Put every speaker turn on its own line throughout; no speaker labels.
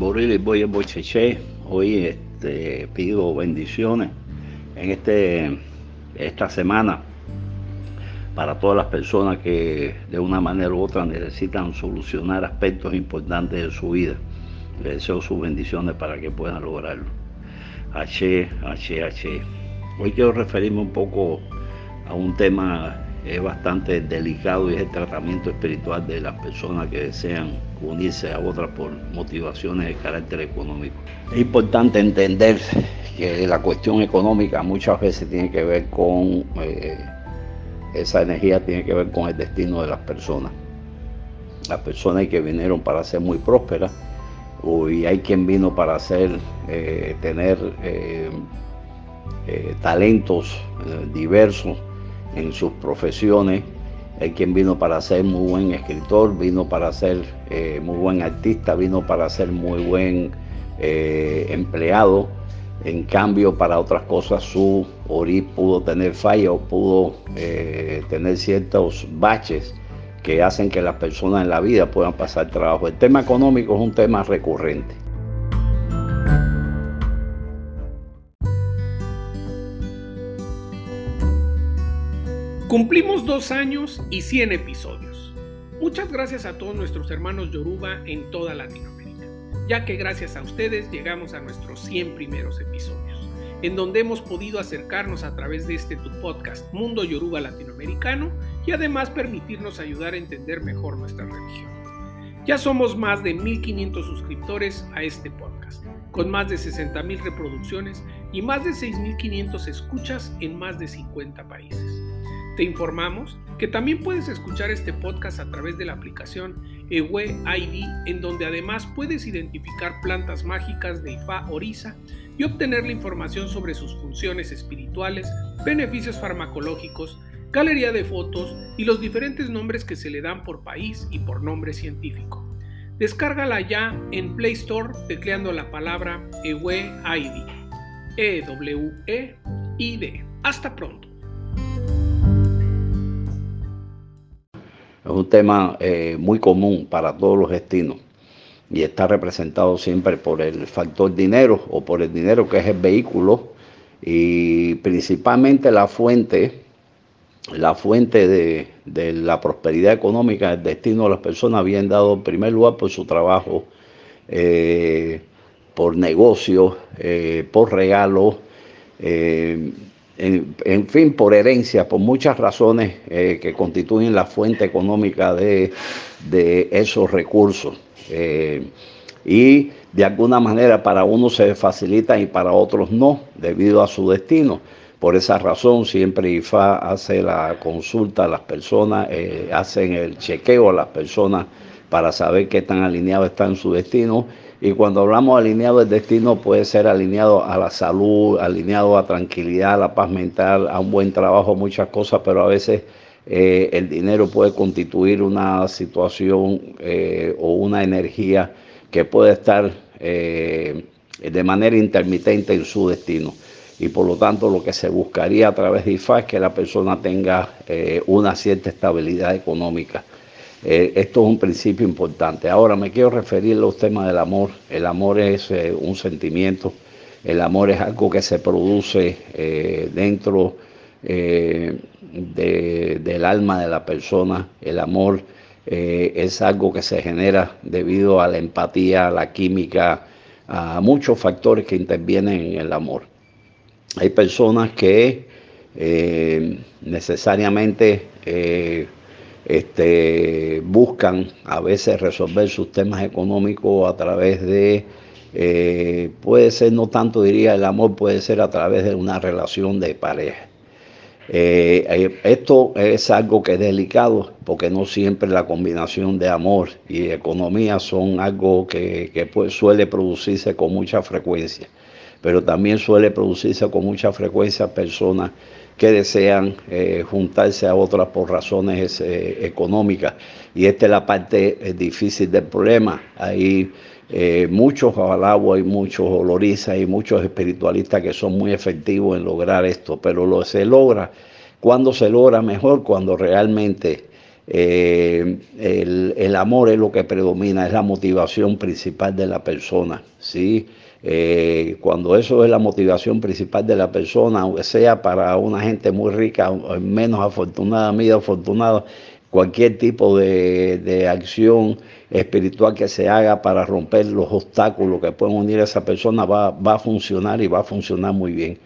Boril y Boye Bocheche. Hoy este, pido bendiciones en este, esta semana para todas las personas que de una manera u otra necesitan solucionar aspectos importantes de su vida. Les deseo sus bendiciones para que puedan lograrlo. H, H, H. Hoy quiero referirme un poco a un tema es bastante delicado y es el tratamiento espiritual de las personas que desean unirse a otras por motivaciones de carácter económico. Es importante entender que la cuestión económica muchas veces tiene que ver con, eh, esa energía tiene que ver con el destino de las personas. Las personas que vinieron para ser muy prósperas, y hay quien vino para hacer, eh, tener eh, talentos diversos en sus profesiones. Hay quien vino para ser muy buen escritor, vino para ser eh, muy buen artista, vino para ser muy buen eh, empleado. En cambio, para otras cosas, su ori pudo tener fallos, pudo eh, tener ciertos baches que hacen que las personas en la vida puedan pasar trabajo. El tema económico es un tema recurrente.
Cumplimos dos años y 100 episodios. Muchas gracias a todos nuestros hermanos Yoruba en toda Latinoamérica, ya que gracias a ustedes llegamos a nuestros 100 primeros episodios, en donde hemos podido acercarnos a través de este tu podcast Mundo Yoruba Latinoamericano y además permitirnos ayudar a entender mejor nuestra religión. Ya somos más de 1500 suscriptores a este podcast, con más de 60.000 reproducciones y más de 6500 escuchas en más de 50 países. Te informamos que también puedes escuchar este podcast a través de la aplicación Ewe ID, en donde además puedes identificar plantas mágicas de Ifa Orisa y obtener la información sobre sus funciones espirituales, beneficios farmacológicos, galería de fotos y los diferentes nombres que se le dan por país y por nombre científico. Descárgala ya en Play Store tecleando la palabra Ewe ID. E-W-E-I-D. Hasta pronto.
Es un tema eh, muy común para todos los destinos y está representado siempre por el factor dinero o por el dinero que es el vehículo y principalmente la fuente, la fuente de, la prosperidad económica, el destino de las personas bien dado en primer lugar por su trabajo, eh, por negocios, eh, por regalos en, fin, por herencia, por muchas razones eh, que constituyen la fuente económica de, esos recursos. Eh, y de alguna manera para unos se facilita y para otros no, debido a su destino. Por esa razón siempre IFA hace la consulta a las personas, eh, hacen el chequeo a las personas para saber qué tan alineado está en su destino y cuando hablamos alineado del destino puede ser alineado a la salud, alineado a tranquilidad, a la paz mental, a un buen trabajo, muchas cosas, pero a veces eh, el dinero puede constituir una situación eh, o una energía que puede estar eh, de manera intermitente en su destino. Y por lo tanto lo que se buscaría a través de IFA es que la persona tenga una cierta estabilidad económica. Eh, esto es un principio importante. Ahora me quiero referir a los temas del amor. El amor es eh, un sentimiento, el amor es algo que se produce eh, dentro del alma de la persona. El amor es algo que se genera debido a la empatía, a la química, a muchos factores que intervienen en el amor. Hay personas que necesariamente este, buscan a veces resolver sus temas económicos a través de, eh, puede ser no tanto diría el amor, puede ser a través de una relación de pareja. Eh, eh, esto es algo que es delicado porque no siempre la combinación de amor y economía son algo que, que suele producirse con mucha frecuencia, pero también suele producirse con mucha frecuencia personas que desean eh, juntarse a otras por razones eh, económicas. Y esta es la parte eh, difícil del problema. Hay muchos abalabos, hay muchos olorizas, y muchos espiritualistas que son muy efectivos en lograr esto, pero lo se logra. cuando se logra mejor? Cuando realmente eh, el, amor es lo que predomina, es la motivación principal de la persona, ¿sí? Eh, cuando eso es la motivación principal de la persona, sea para una gente muy rica, menos afortunada, medio afortunada, cualquier tipo de, acción espiritual que se haga para romper los obstáculos que pueden unir a esa persona va, va a funcionar y va a funcionar muy bien.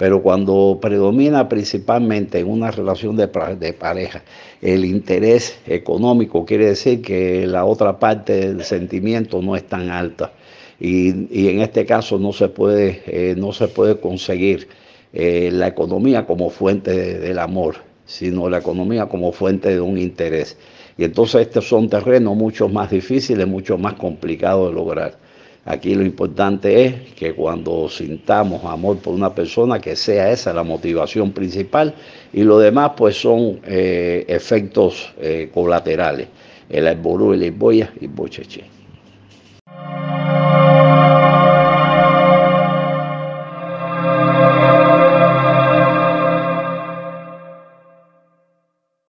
Pero cuando predomina principalmente en una relación de, pareja el interés económico, quiere decir que la otra parte del sentimiento no es tan alta. Y, en este caso no se puede, eh, no se puede conseguir eh, la economía como fuente del amor, sino la economía como fuente de un interés. Y entonces estos son terrenos mucho más difíciles, mucho más complicados de lograr. Aquí lo importante es que cuando sintamos amor por una persona, que sea esa la motivación principal y lo demás pues son eh, efectos eh, colaterales. El alború, el y bocheche.